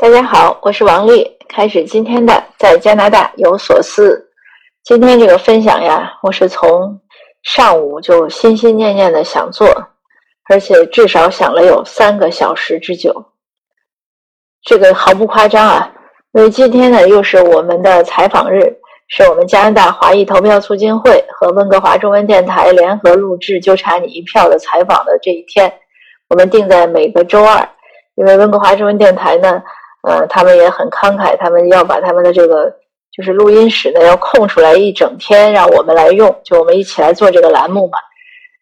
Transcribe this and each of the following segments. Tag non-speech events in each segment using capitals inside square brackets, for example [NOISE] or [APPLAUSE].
大家好，我是王丽，开始今天的在加拿大有所思。今天这个分享呀，我是从上午就心心念念的想做，而且至少想了有三个小时之久。这个毫不夸张啊，因为今天呢又是我们的采访日，是我们加拿大华裔投票促进会和温哥华中文电台联合录制《就差你一票》的采访的这一天。我们定在每个周二，因为温哥华中文电台呢。呃，他们也很慷慨，他们要把他们的这个就是录音室呢，要空出来一整天让我们来用，就我们一起来做这个栏目嘛。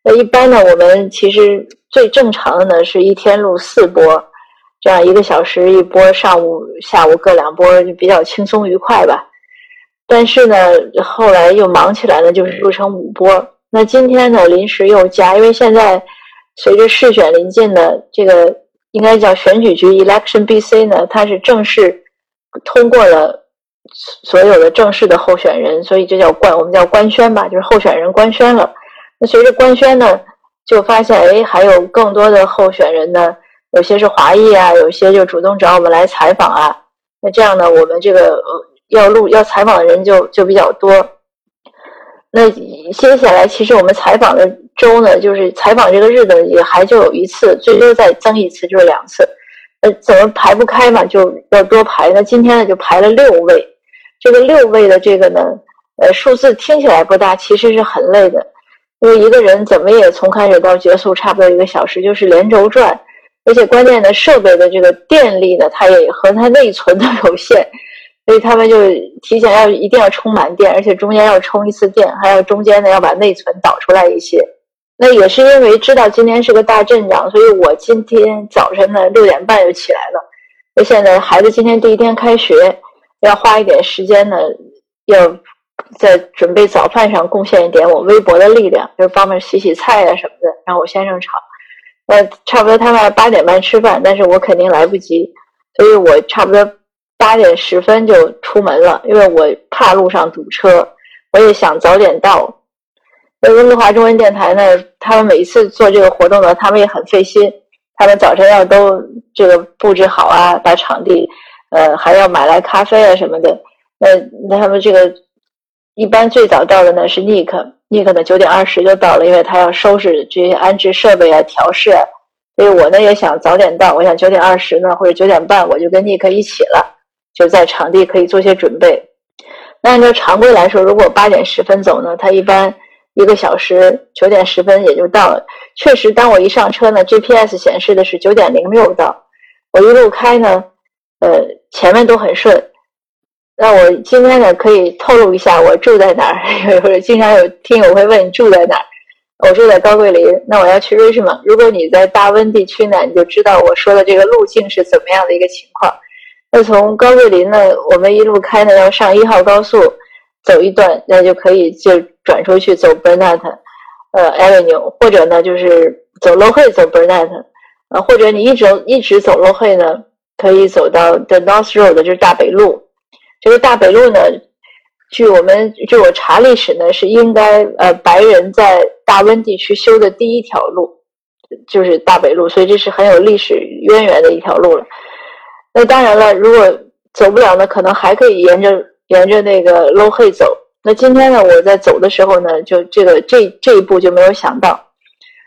那一般呢，我们其实最正常的呢，是一天录四波，这样一个小时一波，上午、下午各两波，就比较轻松愉快吧。但是呢，后来又忙起来呢，就是录成五波。那今天呢，临时又加，因为现在随着市选临近呢，这个。应该叫选举局 Election BC 呢，它是正式通过了所有的正式的候选人，所以就叫官，我们叫官宣吧，就是候选人官宣了。那随着官宣呢，就发现哎，还有更多的候选人呢，有些是华裔啊，有些就主动找我们来采访啊。那这样呢，我们这个呃要录要采访的人就就比较多。那接下来，其实我们采访的。周呢，就是采访这个日子也还就有一次，最多再增一次就是两次，呃，怎么排不开嘛，就要多排。那今天呢就排了六位，这个六位的这个呢，呃，数字听起来不大，其实是很累的，因为一个人怎么也从开始到结束差不多一个小时，就是连轴转，而且关键的设备的这个电力呢，它也和它内存都有限，所以他们就提前要一定要充满电，而且中间要充一次电，还要中间呢要把内存导出来一些。那也是因为知道今天是个大阵仗，所以我今天早晨呢六点半就起来了。那现在孩子今天第一天开学，要花一点时间呢，要在准备早饭上贡献一点我微薄的力量，就是帮忙洗洗菜啊什么的，让我先生炒。呃，差不多他们八点半吃饭，但是我肯定来不及，所以我差不多八点十分就出门了，因为我怕路上堵车，我也想早点到。那温哥华中文电台呢？他们每一次做这个活动呢，他们也很费心。他们早晨要都这个布置好啊，把场地，呃，还要买来咖啡啊什么的。那那他们这个一般最早到的呢是 Nick，Nick 呢九点二十就到了，因为他要收拾这些安置设备啊、调试。所以我呢也想早点到，我想九点二十呢或者九点半我就跟 Nick 一起了，就在场地可以做些准备。那按照常规来说，如果八点十分走呢，他一般。一个小时九点十分也就到了。确实，当我一上车呢，GPS 显示的是九点零六到。我一路开呢，呃，前面都很顺。那我今天呢，可以透露一下我住在哪儿。[LAUGHS] 或者经常有听友会问你住在哪儿，我住在高桂林。那我要去瑞士嘛。如果你在大温地区呢，你就知道我说的这个路径是怎么样的一个情况。那从高桂林呢，我们一路开呢，要上一号高速。走一段，那就可以就转出去走 Burnett，呃 Avenue，或者呢就是走 Low Hay 走 Burnett，呃或者你一直一直走 Low Hay 呢，可以走到 The North Road，就是大北路。这个大北路呢，据我们据我查历史呢，是应该呃白人在大温地区修的第一条路，就是大北路，所以这是很有历史渊源的一条路了。那当然了，如果走不了呢，可能还可以沿着。沿着那个 Low Hay 走，那今天呢，我在走的时候呢，就这个这这一步就没有想到。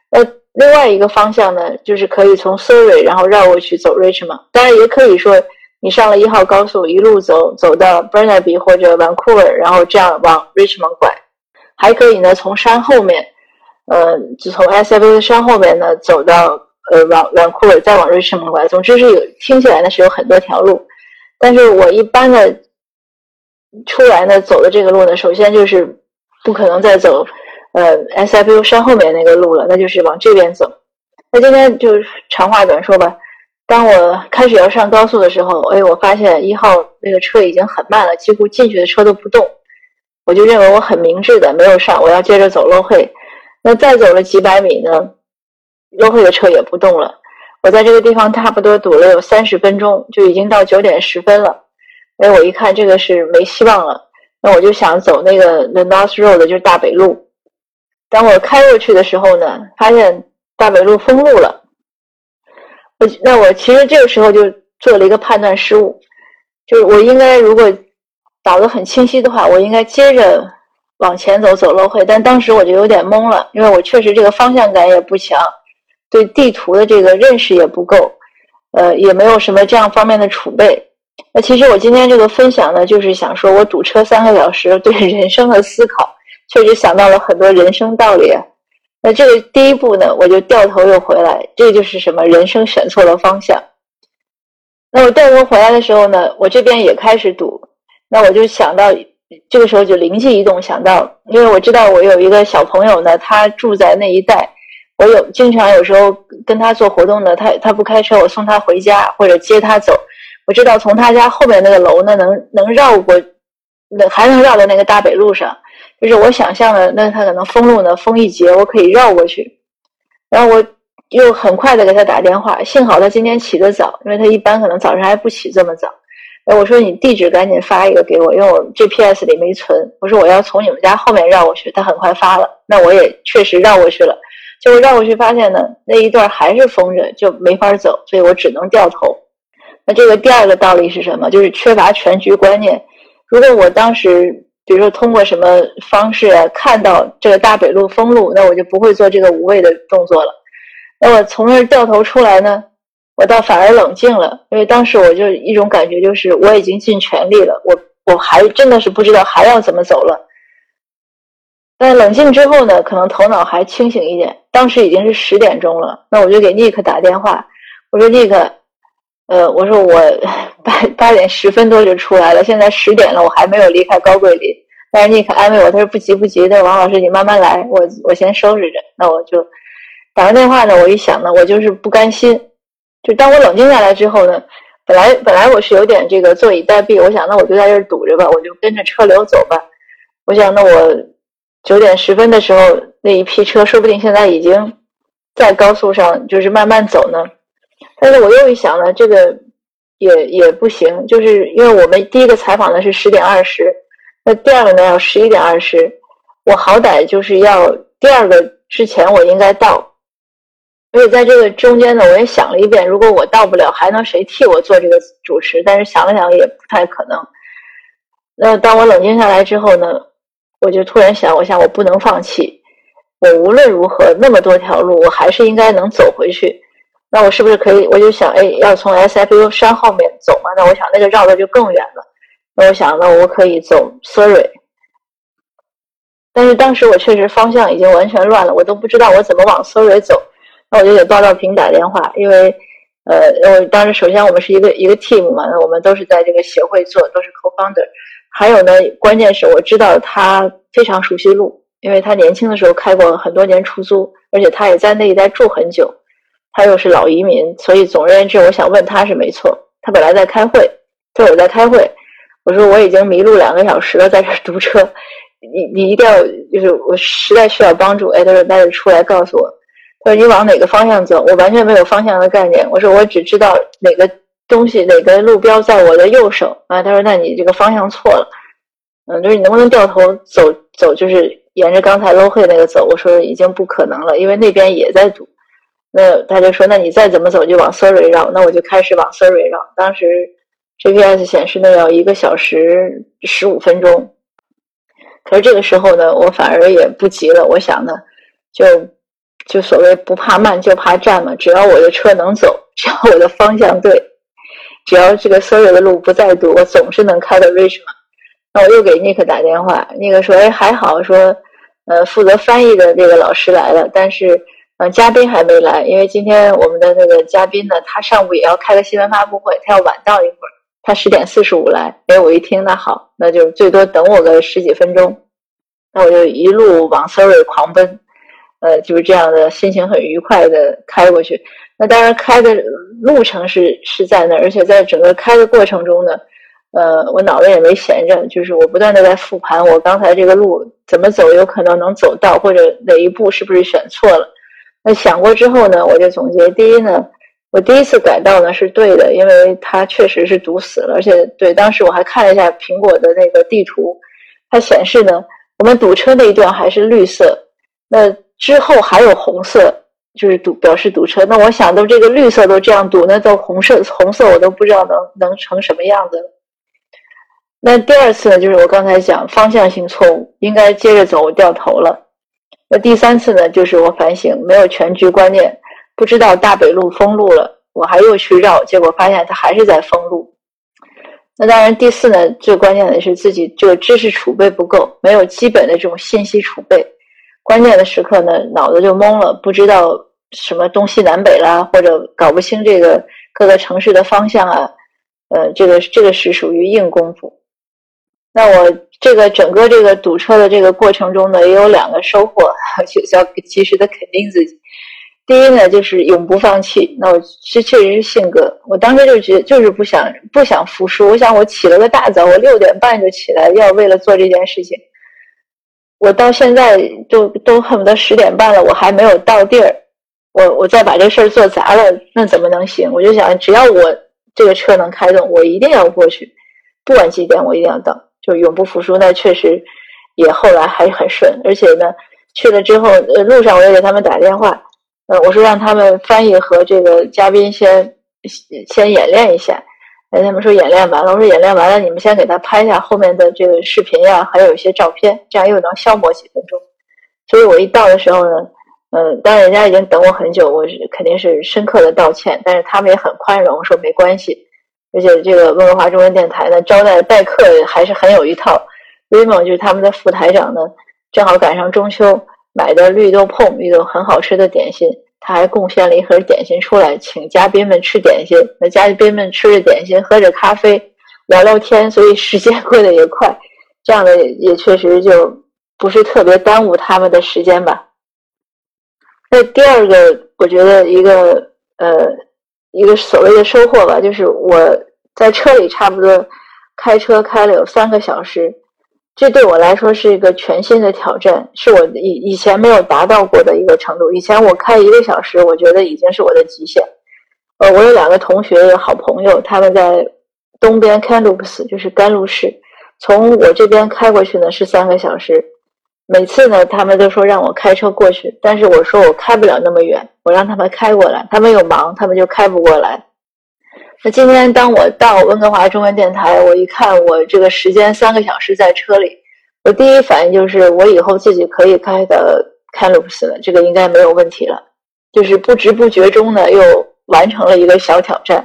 那另外一个方向呢，就是可以从 Surrey 然后绕过去走 Richmond，当然也可以说你上了一号高速一路走走到 Burnaby 或者 Vancouver，然后这样往 Richmond 拐，还可以呢从山后面，呃，就从 SFA 的山后面呢走到呃往 Vancouver 再往 Richmond 拐。总之是有听起来呢是有很多条路，但是我一般的。出来呢，走的这个路呢，首先就是不可能再走，呃，SFU 山后面那个路了，那就是往这边走。那今天就长话短说吧。当我开始要上高速的时候，哎，我发现一号那个车已经很慢了，几乎进去的车都不动。我就认为我很明智的没有上，我要接着走 low 会。那再走了几百米呢，low 会的车也不动了。我在这个地方差不多堵了有三十分钟，就已经到九点十分了。哎，我一看这个是没希望了，那我就想走那个 The North Road，就是大北路。当我开过去的时候呢，发现大北路封路了。我那我其实这个时候就做了一个判断失误，就是我应该如果导的很清晰的话，我应该接着往前走走漏会，但当时我就有点懵了，因为我确实这个方向感也不强，对地图的这个认识也不够，呃，也没有什么这样方面的储备。那其实我今天这个分享呢，就是想说我堵车三个小时，对人生的思考，确实想到了很多人生道理。那这个第一步呢，我就掉头又回来，这就是什么？人生选错了方向。那我掉头回来的时候呢，我这边也开始堵。那我就想到，这个时候就灵机一动，想到，因为我知道我有一个小朋友呢，他住在那一带，我有经常有时候跟他做活动呢，他他不开车，我送他回家或者接他走。我知道从他家后面那个楼呢，能能绕过，那还能绕到那个大北路上。就是我想象的，那他可能封路呢，封一节，我可以绕过去。然后我又很快的给他打电话，幸好他今天起得早，因为他一般可能早上还不起这么早。哎，我说你地址赶紧发一个给我，因为我 GPS 里没存。我说我要从你们家后面绕过去，他很快发了，那我也确实绕过去了。就是绕过去发现呢，那一段还是封着，就没法走，所以我只能掉头。那这个第二个道理是什么？就是缺乏全局观念。如果我当时。比如说，通过什么方式看到这个大北路封路，那我就不会做这个无谓的动作了。那我从那儿掉头出来呢，我倒反而冷静了，因为当时我就一种感觉，就是我已经尽全力了，我我还真的是不知道还要怎么走了。但冷静之后呢，可能头脑还清醒一点。当时已经是十点钟了，那我就给尼克打电话，我说尼克。呃，我说我 [LAUGHS] 八八点十分多就出来了，现在十点了，我还没有离开高贵林。但是尼克安慰我，他说不急不急的，王老师你慢慢来，我我先收拾着。那我就打完电话呢，我一想呢，我就是不甘心。就当我冷静下来之后呢，本来本来我是有点这个坐以待毙，我想那我就在这儿堵着吧，我就跟着车流走吧。我想那我九点十分的时候那一批车，说不定现在已经在高速上，就是慢慢走呢。但是我又一想呢，这个也也不行，就是因为我们第一个采访的是十点二十，那第二个呢要十一点二十，我好歹就是要第二个之前我应该到，所以在这个中间呢，我也想了一遍，如果我到不了，还能谁替我做这个主持？但是想了想也不太可能。那当我冷静下来之后呢，我就突然想，我想我不能放弃，我无论如何那么多条路，我还是应该能走回去。那我是不是可以？我就想，哎，要从 SFU 山后面走嘛？那我想，那个绕的就更远了。那我想，那我可以走 Surrey。但是当时我确实方向已经完全乱了，我都不知道我怎么往 Surrey 走。那我就给报道平打电话，因为，呃，我当时首先我们是一个一个 team 嘛，那我们都是在这个协会做，都是 co-founder。还有呢，关键是我知道他非常熟悉路，因为他年轻的时候开过很多年出租，而且他也在那一带住很久。他又是老移民，所以总而言之，我想问他是没错。他本来在开会，他说我在开会。我说我已经迷路两个小时了，在这堵车。你你一定要就是我实在需要帮助。哎，他说那就出来告诉我。他说你往哪个方向走？我完全没有方向的概念。我说我只知道哪个东西哪个路标在我的右手啊。他说那你这个方向错了。嗯，就是你能不能掉头走走，就是沿着刚才 low 会那个走？我说已经不可能了，因为那边也在堵。那他就说：“那你再怎么走就往 Surrey 绕。”那我就开始往 Surrey 绕。当时 GPS 显示那要一个小时十五分钟。可是这个时候呢，我反而也不急了。我想呢，就就所谓不怕慢就怕站嘛。只要我的车能走，只要我的方向对，只要这个 Surrey 的路不再堵，我总是能开到 Richmond。那我又给 Nick 打电话，Nick 说：“哎，还好，说呃，负责翻译的这个老师来了，但是。”呃，嘉宾还没来，因为今天我们的那个嘉宾呢，他上午也要开个新闻发布会，他要晚到一会儿，他十点四十五来。哎，我一听，那好，那就最多等我个十几分钟。那我就一路往 Surrey 狂奔，呃，就是这样的心情很愉快的开过去。那当然，开的路程是是在那，而且在整个开的过程中呢，呃，我脑子也没闲着，就是我不断的在复盘我刚才这个路怎么走，有可能能走到，或者哪一步是不是选错了。那想过之后呢，我就总结：第一呢，我第一次改道呢是对的，因为它确实是堵死了，而且对当时我还看了一下苹果的那个地图，它显示呢，我们堵车那一段还是绿色，那之后还有红色，就是堵表示堵车。那我想都这个绿色都这样堵，那到红色红色我都不知道能能成什么样子了。那第二次呢，就是我刚才讲方向性错误，应该接着走，我掉头了。那第三次呢，就是我反省没有全局观念，不知道大北路封路了，我还又去绕，结果发现它还是在封路。那当然，第四呢，最关键的是自己这个知识储备不够，没有基本的这种信息储备。关键的时刻呢，脑子就懵了，不知道什么东西南北啦，或者搞不清这个各个城市的方向啊。呃，这个这个是属于硬功夫。那我这个整个这个堵车的这个过程中呢，也有两个收获，[LAUGHS] 就是要及时的肯定自己。第一呢，就是永不放弃。那我这确实是性格，我当时就觉得就是不想不想服输。我想我起了个大早，我六点半就起来，要为了做这件事情。我到现在都都恨不得十点半了，我还没有到地儿。我我再把这事儿做砸了，那怎么能行？我就想，只要我这个车能开动，我一定要过去，不管几点，我一定要到，就永不服输。那确实也后来还很顺，而且呢，去了之后，呃，路上我也给他们打电话。呃，我说让他们翻译和这个嘉宾先先演练一下，哎，他们说演练完了，我说演练完了，你们先给他拍一下后面的这个视频呀，还有一些照片，这样又能消磨几分钟。所以我一到的时候呢，嗯，当然人家已经等我很久，我是肯定是深刻的道歉，但是他们也很宽容，说没关系。而且这个温哥华中文电台呢，招待待客还是很有一套。Raymond 就是他们的副台长呢，正好赶上中秋。买的绿豆碰，绿豆很好吃的点心，他还贡献了一盒点心出来，请嘉宾们吃点心。那嘉宾们吃着点心，喝着咖啡，聊聊天，所以时间过得也快。这样的也确实就不是特别耽误他们的时间吧。那第二个，我觉得一个呃一个所谓的收获吧，就是我在车里差不多开车开了有三个小时。这对我来说是一个全新的挑战，是我以以前没有达到过的一个程度。以前我开一个小时，我觉得已经是我的极限。呃，我有两个同学，有好朋友，他们在东边 Kamloops，就是甘露市，从我这边开过去呢是三个小时。每次呢，他们都说让我开车过去，但是我说我开不了那么远，我让他们开过来，他们又忙，他们就开不过来。那今天当我到温哥华中文电台，我一看我这个时间三个小时在车里，我第一反应就是我以后自己可以开的开鲁普斯了，这个应该没有问题了。就是不知不觉中呢，又完成了一个小挑战。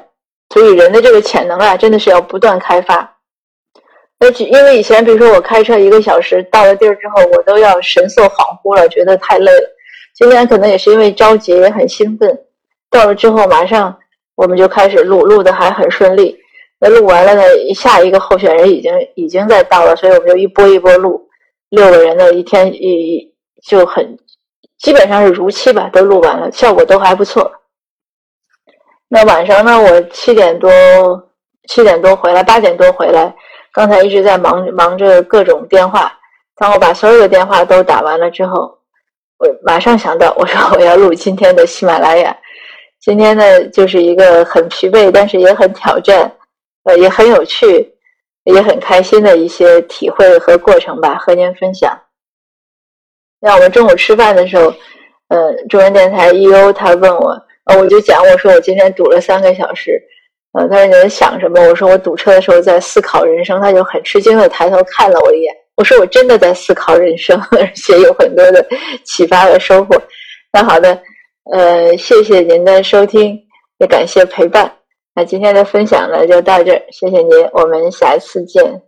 所以人的这个潜能啊，真的是要不断开发。那因为以前比如说我开车一个小时到了地儿之后，我都要神色恍惚了，觉得太累了。今天可能也是因为着急，也很兴奋，到了之后马上。我们就开始录，录的还很顺利。那录完了呢，下一个候选人已经已经在到了，所以我们就一波一波录。六个人的一天一就很基本上是如期吧，都录完了，效果都还不错。那晚上呢，我七点多七点多回来，八点多回来，刚才一直在忙忙着各种电话。当我把所有的电话都打完了之后，我马上想到，我说我要录今天的喜马拉雅。今天呢，就是一个很疲惫，但是也很挑战，呃，也很有趣，也很开心的一些体会和过程吧，和您分享。那我们中午吃饭的时候，呃，中文电台 E.O. 他问我，呃，我就讲我说我今天堵了三个小时，呃，他说你在想什么？我说我堵车的时候在思考人生，他就很吃惊的抬头看了我一眼。我说我真的在思考人生，[LAUGHS] 而且有很多的启发和收获。那好的。呃，谢谢您的收听，也感谢陪伴。那今天的分享呢，就到这儿，谢谢您，我们下次见。